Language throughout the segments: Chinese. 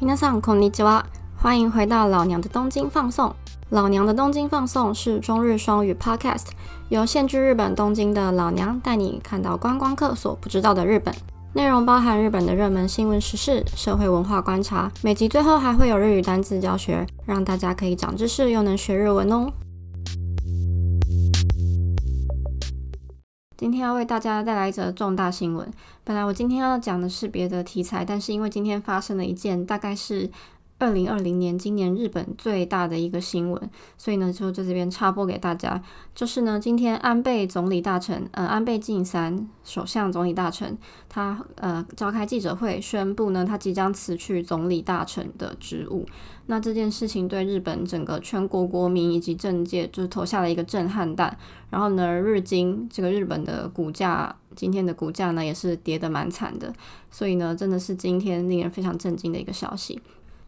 皆さんこんにちは，欢迎回到老娘的东京放送。老娘的东京放送是中日双语 Podcast，由现居日本东京的老娘带你看到观光客所不知道的日本。内容包含日本的热门新闻时事、社会文化观察，每集最后还会有日语单词教学，让大家可以长知识又能学日文哦。 今天要为大家带来一则重大新闻。本来我今天要讲的是别的题材，但是因为今天发生了一件大概是二零二零年今年日本最大的一个新闻，所以呢就在这边插播给大家。就是呢，今天安倍总理大臣，呃，安倍晋三首相总理大臣，他呃召开记者会，宣布呢他即将辞去总理大臣的职务。那这件事情对日本整个全国国民以及政界就是投下了一个震撼弹。然后呢，日经这个日本的股价，今天的股价呢也是跌得蛮惨的。所以呢，真的是今天令人非常震惊的一个消息。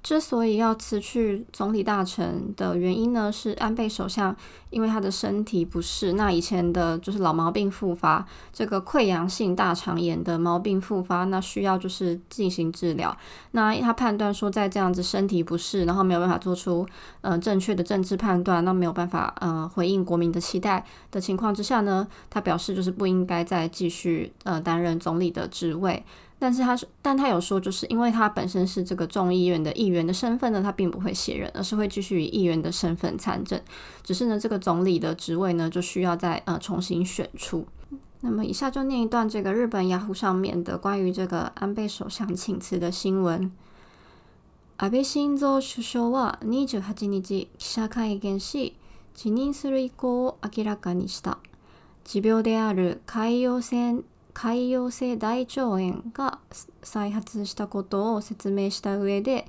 之所以要辞去总理大臣的原因呢，是安倍首相因为他的身体不适，那以前的就是老毛病复发，这个溃疡性大肠炎的毛病复发，那需要就是进行治疗。那他判断说，在这样子身体不适，然后没有办法做出呃正确的政治判断，那没有办法呃回应国民的期待的情况之下呢，他表示就是不应该再继续呃担任总理的职位。但是他是，但他有说，就是因为他本身是这个众议院的议员的身份呢，他并不会卸任，而是会继续以议员的身份参政。只是呢，这个总理的职位呢，就需要再呃重新选出。那么以下就念一段这个日本雅虎上面的关于这个安倍首相请辞的新闻。安倍晋三首相は二十八日記者会見し、辞任する意向を明らかにした。持病である海洋性 潰瘍性大腸炎が再発したことを説明した上で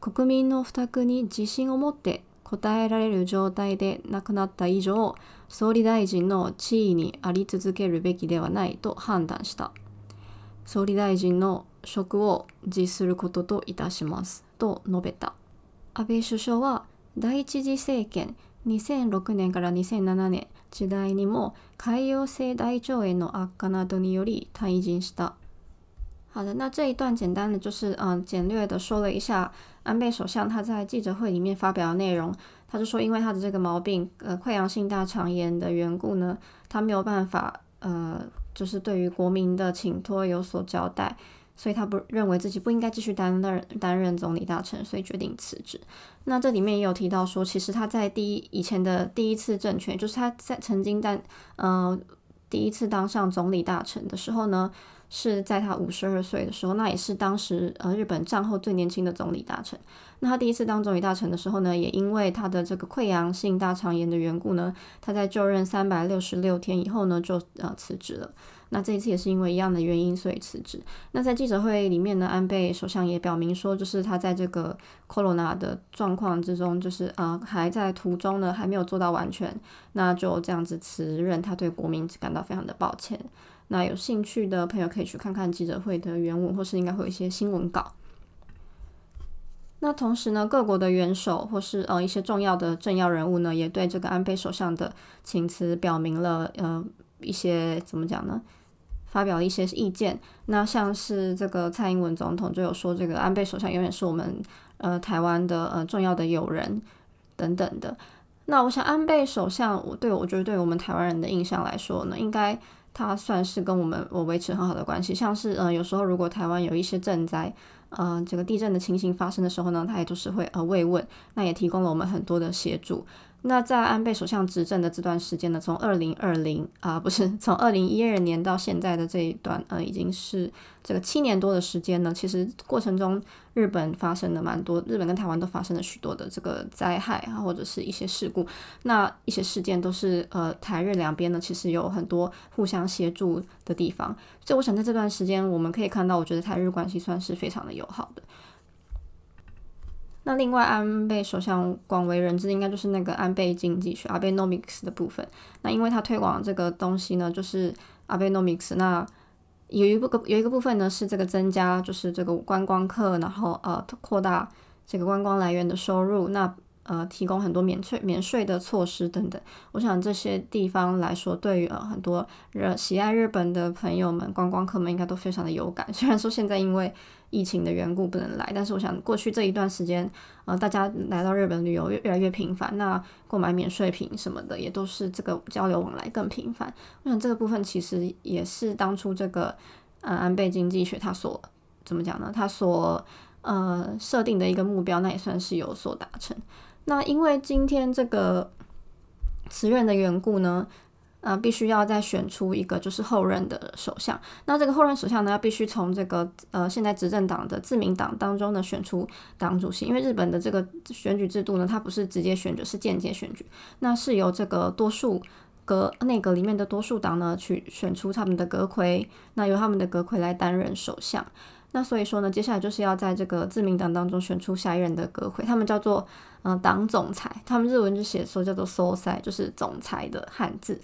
国民の負託に自信を持って答えられる状態でなくなった以上総理大臣の地位にあり続けるべきではないと判断した。総理大臣の職を辞することといたしますと述べた。安倍首相は第一次政権2006年から2007年時代にも潰瘍性大腸炎の悪化などにより退陣した。好的，那这一段简单的就是嗯简略的说了一下安倍首相他在记者会里面发表的内容。他就说，因为他的这个毛病，呃，溃疡性大肠炎的缘故呢，他没有办法，呃，就是对于国民的请托有所交代。 所以他不认为自己不应该继续担任担任总理大臣，所以决定辞职。那这里面也有提到说，其实他在第一以前的第一次政权，就是他在曾经在呃第一次当上总理大臣的时候呢，是在他五十二岁的时候，那也是当时呃日本战后最年轻的总理大臣。那他第一次当总理大臣的时候呢，也因为他的这个溃疡性大肠炎的缘故呢，他在就任三百六十六天以后呢，就呃辞职了。那这一次也是因为一样的原因，所以辞职。那在记者会里面呢，安倍首相也表明说，就是他在这个 corona 的状况之中，就是呃还在途中呢，还没有做到完全，那就这样子辞任，他对国民感到非常的抱歉。那有兴趣的朋友可以去看看记者会的原文，或是应该会有一些新闻稿。那同时呢，各国的元首或是呃一些重要的政要人物呢，也对这个安倍首相的请辞表明了呃一些怎么讲呢？发表了一些意见，那像是这个蔡英文总统就有说，这个安倍首相永远是我们呃台湾的呃重要的友人等等的。那我想安倍首相，我对我觉得对我们台湾人的印象来说呢，应该他算是跟我们我维持很好的关系。像是呃有时候如果台湾有一些震灾，呃这个地震的情形发生的时候呢，他也都是会呃慰问，那也提供了我们很多的协助。那在安倍首相执政的这段时间呢，从二零二零啊，不是 从二零一二年到现在的这一段，呃，已经是这个七年多的时间呢。其实过程中，日本发生了蛮多，日本跟台湾都发生了许多的这个灾害啊，或者是一些事故。那一些事件都是呃，台日两边呢，其实有很多互相协助的地方。所以我想在这段时间，我们可以看到，我觉得台日关系算是非常的友好的。那另外，安倍首相广为人知，应该就是那个安倍经济学 （Abenomics） 的部分。那因为他推广这个东西呢，就是 Abenomics。那有一部个有一个部分呢，是这个增加，就是这个观光客，然后呃扩大这个观光来源的收入。那呃提供很多免税免税的措施等等。我想这些地方来说，对于呃很多热喜爱日本的朋友们、观光客们应该都非常的有感。虽然说现在因为疫情的缘故不能来，但是我想过去这一段时间，呃，大家来到日本旅游越越来越频繁，那购买免税品什么的也都是这个交流往来更频繁。我想这个部分其实也是当初这个呃安倍经济学它所怎么讲呢？它所呃设定的一个目标，那也算是有所达成。那因为今天这个辞任的缘故呢？呃，必须要再选出一个就是后任的首相。那这个后任首相呢，要必须从这个呃现在执政党的自民党当中呢选出党主席。因为日本的这个选举制度呢，它不是直接选举，是间接选举。那是由这个多数阁内阁里面的多数党呢去选出他们的阁魁，那由他们的阁魁来担任首相。那所以说呢，接下来就是要在这个自民党当中选出下一任的阁魁，他们叫做嗯党总裁，他们日文就写说叫做 s o s a 就是总裁的汉字。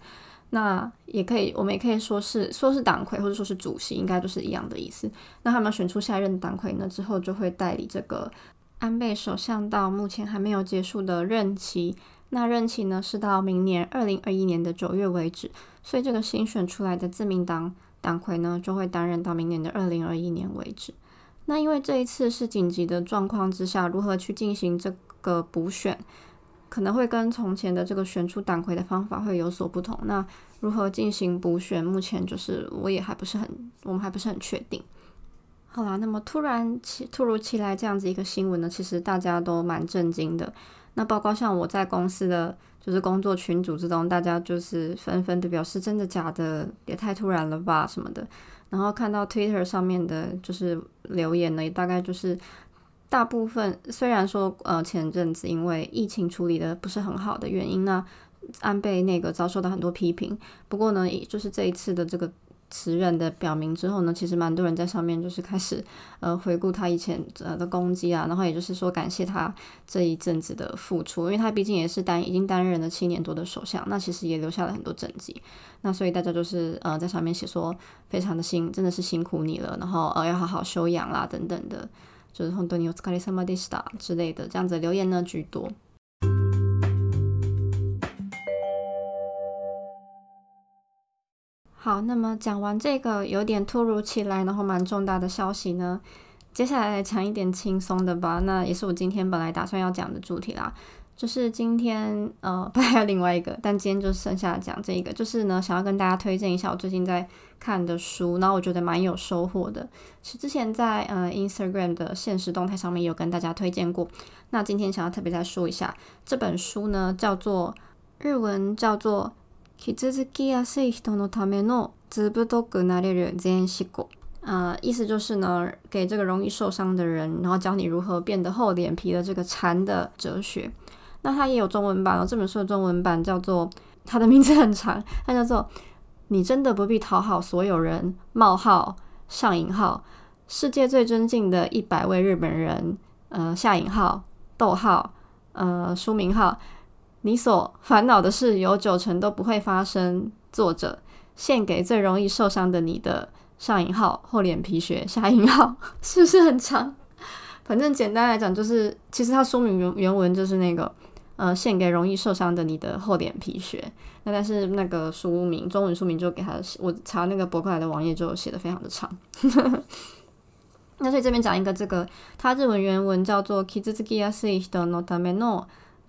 那也可以，我们也可以说是说是党魁，或者说是主席，应该都是一样的意思。那他们选出下一任党魁呢之后，就会代理这个安倍首相到目前还没有结束的任期。那任期呢是到明年二零二一年的九月为止。所以这个新选出来的自民党党魁呢，就会担任到明年的二零二一年为止。那因为这一次是紧急的状况之下，如何去进行这个补选？可能会跟从前的这个选出党魁的方法会有所不同。那如何进行补选，目前就是我也还不是很，我们还不是很确定。好啦，那么突然其突如其来这样子一个新闻呢，其实大家都蛮震惊的。那包括像我在公司的就是工作群组之中，大家就是纷纷的表示真的假的，也太突然了吧什么的。然后看到 Twitter 上面的就是留言呢，大概就是。大部分虽然说，呃，前阵子因为疫情处理的不是很好的原因，那安倍那个遭受到很多批评。不过呢，就是这一次的这个辞任的表明之后呢，其实蛮多人在上面就是开始呃回顾他以前呃的攻击啊，然后也就是说感谢他这一阵子的付出，因为他毕竟也是担已经担任了七年多的首相，那其实也留下了很多政绩。那所以大家就是呃在上面写说非常的辛，真的是辛苦你了，然后呃要好好休养啦等等的。就是很多你有斯卡利萨马蒂斯塔之类的这样子留言呢居多。好，那么讲完这个有点突如其来然后蛮重大的消息呢，接下来来讲一点轻松的吧。那也是我今天本来打算要讲的主题啦。就是今天，呃，不还有另外一个，但今天就剩下讲这个。就是呢，想要跟大家推荐一下我最近在看的书，然后我觉得蛮有收获的。是之前在呃 Instagram 的现实动态上面有跟大家推荐过。那今天想要特别再说一下，这本书呢叫做日文叫做“傷つきやすい人のためのずぶとくなれる全思考”。呃，意思就是呢，给这个容易受伤的人，然后教你如何变得厚脸皮的这个禅的哲学。那它也有中文版哦，这本书的中文版叫做，它的名字很长，它叫做“你真的不必讨好所有人”，冒号上引号，世界最尊敬的一百位日本人，呃下引号逗号，呃书名号， 你所烦恼的事有九成都不会发生。作者献给最容易受伤的你的上引号厚脸皮学下引号，是不是很长？反正简单来讲，就是其实它书名原原文就是那个。呃，献给容易受伤的你的厚脸皮学。那但是那个书名，中文书名就给他，我查那个博客来的网页就写的非常的长。那所以这边讲一个这个，它日文原文叫做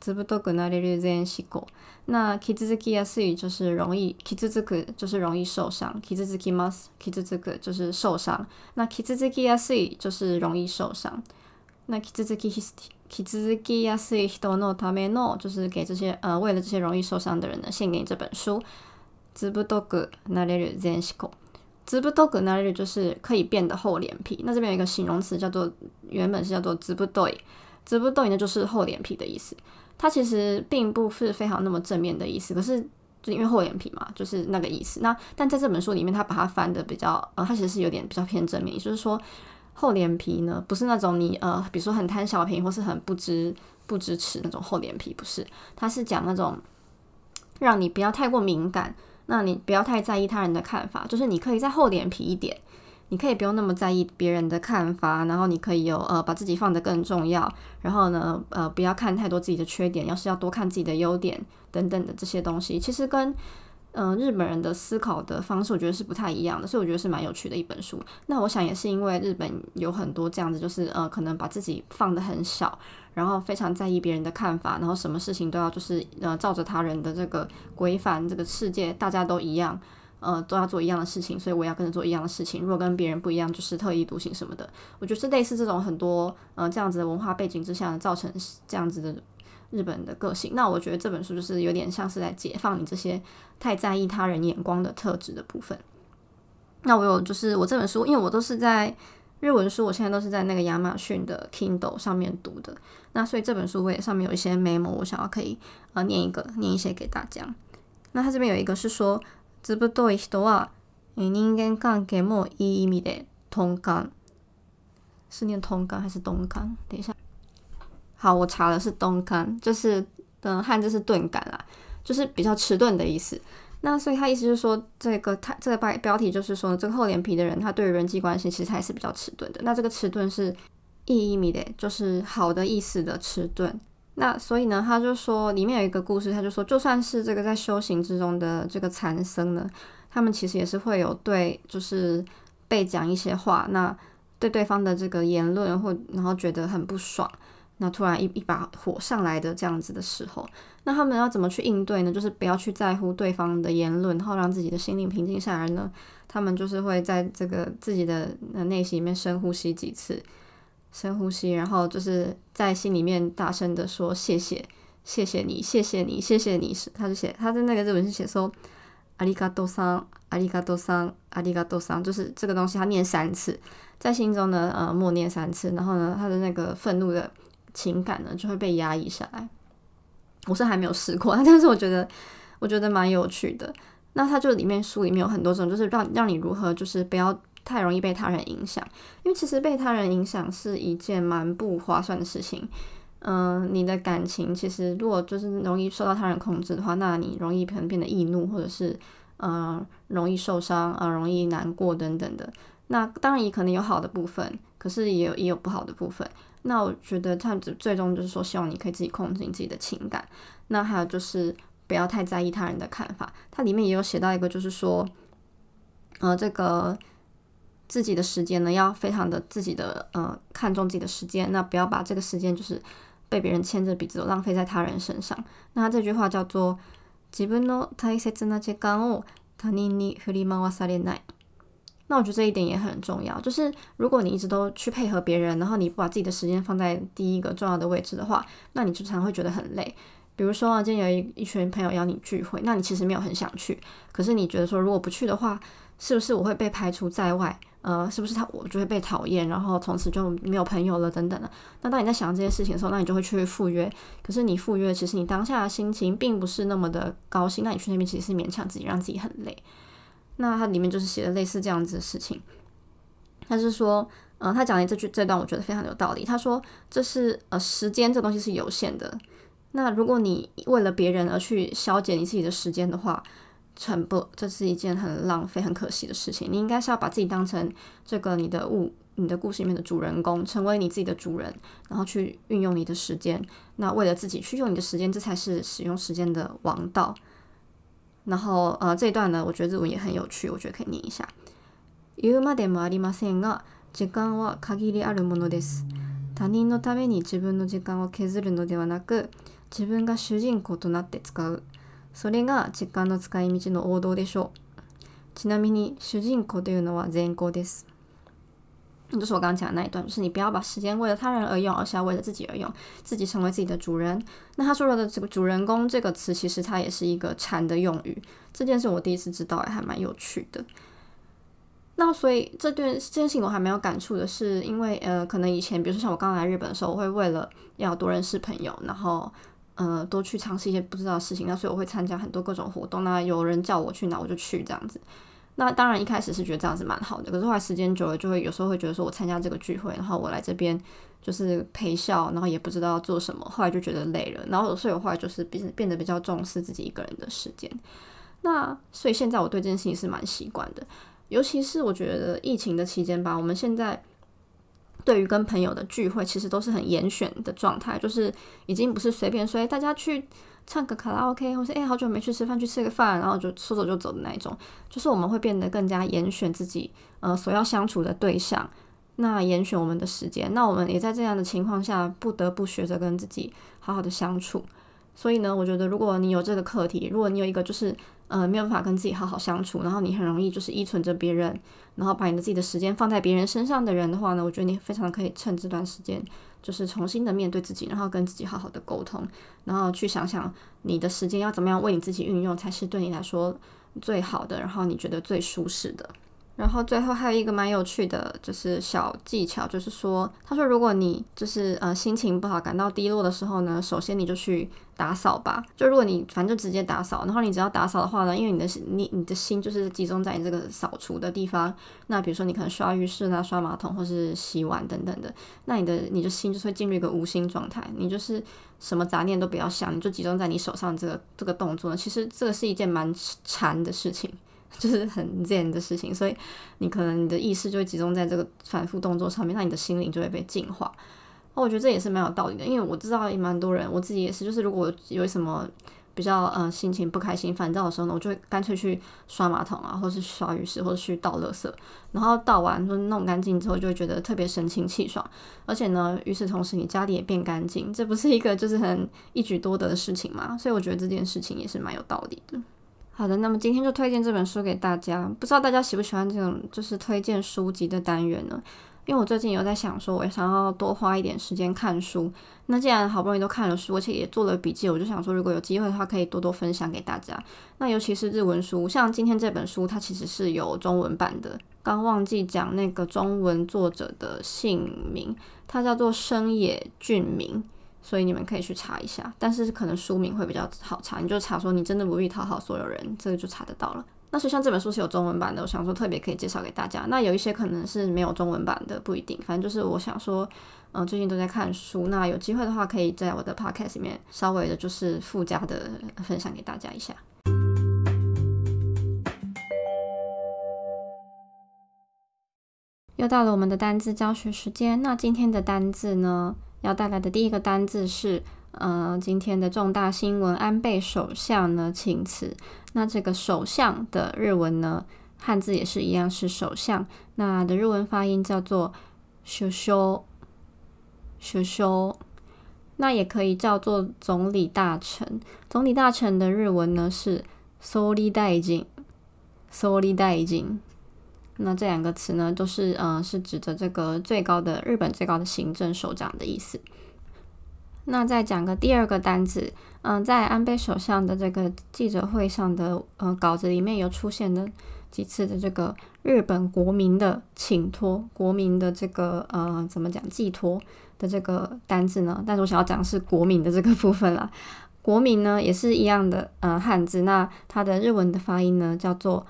zubutoku nareru zen shiko”。那 “kizuki yasui” 就是容易，“kizuku” 就是容易受伤，“kizuki mas”“kizuku” 就是受伤。那 “kizuki yasui” 就是容易受伤。那 “kizuki histi”。気づきやすい人のための，就是给这些呃，为了这些容易受伤的人呢，献给这本书。ずぶとくなれる全思考。ずぶとくなれる就是可以变得厚脸皮。那这边有一个形容词叫做，原本是叫做ずぶとい。ずぶとい呢就是厚脸皮的意思。它其实并不是非常那么正面的意思，可是就因为厚脸皮嘛，就是那个意思。那但在这本书里面，他把它翻的比较呃，它其实是有点比较偏正面，就是说。厚脸皮呢，不是那种你呃，比如说很贪小便宜或是很不知不支持那种厚脸皮，不是，他是讲那种让你不要太过敏感，那你不要太在意他人的看法，就是你可以再厚脸皮一点，你可以不用那么在意别人的看法，然后你可以有呃把自己放得更重要，然后呢呃不要看太多自己的缺点，要是要多看自己的优点等等的这些东西，其实跟嗯日本人的思考的方式，我觉得是不太一样的，所以我觉得是蛮有趣的一本书。那我想也是因为日本有很多这样子，就是呃可能把自己放得很小，然后非常在意别人的看法，然后什么事情都要就是呃照着他人的这个规范，这个世界大家都一样。呃，都要做一样的事情，所以我要跟着做一样的事情。如果跟别人不一样，就是特立独行什么的。我觉得是类似这种很多呃这样子的文化背景之下，造成这样子的日本的个性。那我觉得这本书就是有点像是在解放你这些太在意他人眼光的特质的部分。那我有就是我这本书，因为我都是在日文书，我现在都是在那个亚马逊的 Kindle 上面读的。那所以这本书我也上面有一些 memo，我想要可以呃念一个念一些给大家。那它这边有一个是说。ずぶとい人は人間関係もいい意味で通感。是念通感还是东感？等一下，好，我查的是东感，就是嗯汉字是钝感啦，就是比较迟钝的意思。那所以他意思就是说，这个他这个标标题就是说，这个厚脸皮的人，他对于人际关系其实还是比较迟钝的。那这个迟钝是意意味的，就是好的意思的迟钝。 那所以呢，他就说里面有一个故事，他就说，就算是这个在修行之中的这个禅僧呢，他们其实也是会有对，就是被讲一些话，那对对方的这个言论或然后觉得很不爽，那突然一一把火上来的这样子的时候，那他们要怎么去应对呢？就是不要去在乎对方的言论，然后让自己的心灵平静下来呢？他们就是会在这个自己的内心里面深呼吸几次。深呼吸，然后就是在心里面大声的说谢谢，谢谢你，谢谢你，谢谢你。是，他就写他的那个日文是写说阿里嘎多桑，阿里嘎多桑，阿里嘎多桑，就是这个东西他念三次，在心中呢呃默念三次，然后呢他的那个愤怒的情感呢就会被压抑下来。我是还没有试过，但是我觉得我觉得蛮有趣的。那他就里面书里面有很多种，就是让让你如何就是不要。太容易被他人影响，因为其实被他人影响是一件蛮不划算的事情。嗯，你的感情其实如果就是容易受到他人控制的话，那你容易可能变得易怒，或者是嗯容易受伤啊，容易难过等等的。那当然也可能有好的部分，可是也有也有不好的部分。那我觉得他只最终就是说，希望你可以自己控制你自己的情感。那还有就是不要太在意他人的看法。它里面也有写到一个，就是说，呃，这个。自己的时间呢，要非常的自己的呃看重自己的时间，那不要把这个时间就是被别人牵着鼻子浪费在他人身上。那这句话叫做“自分の大切な時間を他人に振り回されない”。那我觉得这一点也很重要，就是如果你一直都去配合别人，然后你不把自己的时间放在第一个重要的位置的话，那你就常会觉得很累。比如说啊，今天有一一群朋友邀你聚会，那你其实没有很想去，可是你觉得说如果不去的话，是不是我会被排除在外？ 呃，是不是他我就会被讨厌，然后从此就没有朋友了等等的。那当你在想这些事情的时候，那你就会去赴约。可是你赴约，其实你当下的心情并不是那么的高兴。那你去那边其实是勉强自己，让自己很累。那它里面就是写的类似这样子的事情。他是说，呃，他讲的这句这段我觉得非常有道理。他说，这是呃时间这东西是有限的。那如果你为了别人而去消减你自己的时间的话，很不，这是一件很浪费、很可惜的事情。你应该是要把自己当成这个你的物、你的故事里面的主人公，成为你自己的主人，然后去运用你的时间。那为了自己去用你的时间，这才是使用时间的王道。然后，呃，这一段呢，我觉得日文也很有趣，我觉得可以念一下。言うまでもありませんが、時間は限りあるものです。他人のために自分の時間を削るのではなく、自分が主人公となって使う。 それが時間の使い道の王道でしょう。ちなみに主人公というのは前行です。就是我刚刚讲的那一段，就是你不要把时间为了他人而用，而是要为了自己而用，自己成为自己的主人。那他说的这个“主人公”这个词，其实它也是一个禅的用语。这件事我第一次知道，还蛮有趣的。那所以这段这件事情我还没有感触的是，因为呃，可能以前，比如说像我刚来日本的时候，我会为了要多认识朋友，然后。 呃，多去尝试一些不知道的事情，那所以我会参加很多各种活动。那有人叫我去哪，我就去这样子。那当然一开始是觉得这样子蛮好的，可是后来时间久了，就会有时候会觉得说我参加这个聚会，然后我来这边就是陪笑，然后也不知道做什么，后来就觉得累了。然后所以我后来就是变变得比较重视自己一个人的时间。那所以现在我对这件事情是蛮习惯的。尤其是我觉得疫情的期间吧，我们现在对于跟朋友的聚会，其实都是很严选的状态，就是已经不是随便说大家去唱个卡拉 OK，或是诶好久没去吃饭，去吃个饭，然后就说走就走的那一种，就是我们会变得更加严选自己呃所要相处的对象，那严选我们的时间，那我们也在这样的情况下，不得不学着跟自己好好的相处。所以呢，我觉得如果你有这个课题，如果你有一个就是呃没有办法跟自己好好相处，然后你很容易就是依存着别人，然后把你的自己的时间放在别人身上的人的话呢，我觉得你非常可以趁这段时间，就是重新的面对自己，然后跟自己好好的沟通，然后去想想你的时间要怎么样为你自己运用才是对你来说最好的，然后你觉得最舒适的。然后最后还有一个蛮有趣的，就是小技巧，就是说，他说，如果你就是呃心情不好、感到低落的时候呢，首先你就去打扫吧。就如果你反正就直接打扫，然后你只要打扫的话呢，因为你的你你的心就是集中在你这个扫除的地方。那比如说你可能刷浴室啦、刷马桶或是洗碗等等的，那你的你的心就会进入一个无心状态，你就是什么杂念都不要想，你就集中在你手上这个这个动作。其实这个是一件蛮禅的事情。就是很自然的事情，所以你可能你的意识就会集中在这个反复动作上面，那你的心灵就会被净化。哦我觉得这也是蛮有道理的，因为我知道也蛮多人，我自己也是，就是如果有什么比较呃心情不开心、烦躁的时候呢，我就会干脆去刷马桶啊，或是刷浴室，或者去倒垃圾，然后倒完就弄干净之后，就会觉得特别神清气爽。而且呢，与此同时，你家里也变干净，这不是一个就是很一举多得的事情嘛？所以我觉得这件事情也是蛮有道理的。好的，那么今天就推荐这本书给大家。不知道大家喜不喜欢这种就是推荐书籍的单元呢？因为我最近有在想说，我想要多花一点时间看书。那既然好不容易都看了书，而且也做了笔记，我就想说，如果有机会的话，可以多多分享给大家。那尤其是日文书，像今天这本书，它其实是有中文版的。刚忘记讲那个中文作者的姓名，他叫做生野俊明。所以你们可以去查一下，但是可能书名会比较好查，你就查说你真的不必讨好所有人，这个就查得到了。那所以像这本书是有中文版的，我想说特别可以介绍给大家。那有一些可能是没有中文版的，不一定。反正就是我想说，嗯，最近都在看书，那有机会的话，可以在我的 podcast 里面稍微的就是附加的分享给大家一下。又到了我们的单字教学时间，那今天的单字呢？要带来的第一个单字是，呃，今天的重大新闻，安倍首相呢请辞。那这个首相的日文呢，汉字也是一样是首相，那的日文发音叫做修修修修。那也可以叫做总理大臣。总理大臣的日文呢是総理大臣，総理大臣。那这两个词呢，都是嗯，是指着这个最高的日本最高的行政首长的意思。那再讲个第二个单词，嗯，在安倍首相的这个记者会上的呃稿子里面有出现的几次的这个日本国民的请托，国民的这个呃怎么讲寄托的这个单字呢？但是我想要讲的是国民的这个部分啦。国民呢也是一样的呃汉字，那它的日文的发音呢叫做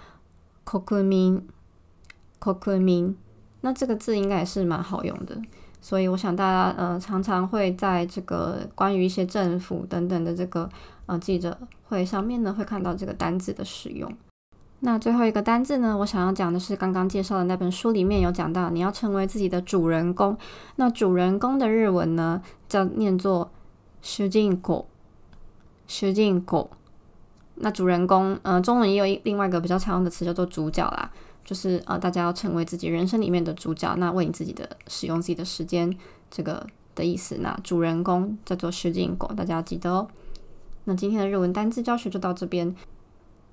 国民。国民，那这个字应该也是蛮好用的，所以我想大家呃常常会在这个关于一些政府等等的这个呃记者会上面呢，会看到这个单字的使用。那最后一个单字呢，我想要讲的是刚刚介绍的那本书里面有讲到，你要成为自己的主人公。那主人公的日文呢，叫念作“主人公”，主人公。那主人公，呃，中文也有另外一个比较常用的词叫做主角啦。就是呃，大家要成为自己人生里面的主角，那为你自己的使用自己的时间这个的意思。那主人公叫做石井狗，大家要记得哦。那今天的日文单字教学就到这边。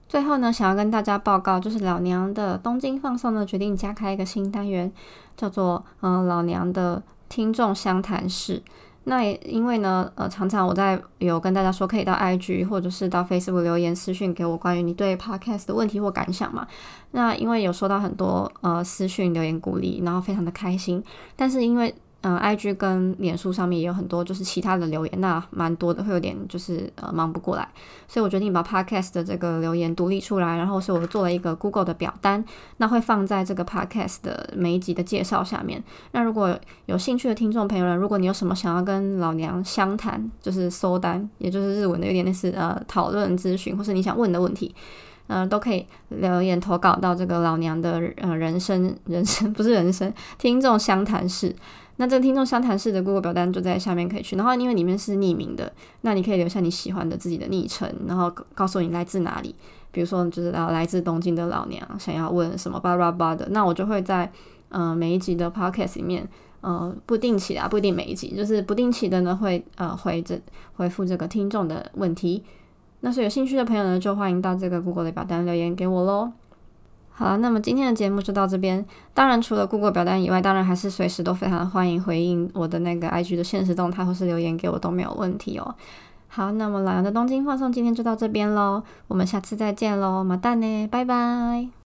最后呢，想要跟大家报告，就是老娘的东京放送呢，决定加开一个新单元，叫做嗯老娘的听众相谈室。那也因为呢，呃，常常我在有跟大家说，可以到 IG 或者是到 Facebook 留言私讯给我关于你对 Podcast 的问题或感想嘛。那因为有收到很多呃私讯留言鼓励，然后非常的开心，但是因为。嗯，IG 跟脸书上面也有很多就是其他的留言，那蛮多的，会有点就是呃忙不过来，所以我决定把 Podcast 的这个留言独立出来，然后所以我做了一个 Google 的表单，那会放在这个 Podcast 的每一集的介绍下面。那如果有兴趣的听众朋友们，如果你有什么想要跟老娘相谈，就是搜单，也就是日文的有点类似呃讨论咨询，或是你想问的问题。嗯，都可以留言投稿到这个老娘的呃人生人生不是人生听众相谈室。那这个听众相谈室的 Google 表单就在下面可以去，然后因为里面是匿名的，那你可以留下你喜欢的自己的昵称，然后告诉你来自哪里，比如说就是来自东京的老娘想要问什么巴拉巴的，那我就会在呃每一集的 Podcast 里面。呃，不定期啊，不一定每一集，就是不定期的呢，会呃回这回复这个听众的问题。那所以有兴趣的朋友呢，就欢迎到这个 Google 的表单留言给我喽。好了，那么今天的节目就到这边。当然，除了 Google 表单以外，当然还是随时都非常欢迎回应我的那个 IG 的现实动态或是留言给我都没有问题哦。好，那么老杨的东京放送今天就到这边喽，我们下次再见喽，马蛋呢，拜拜。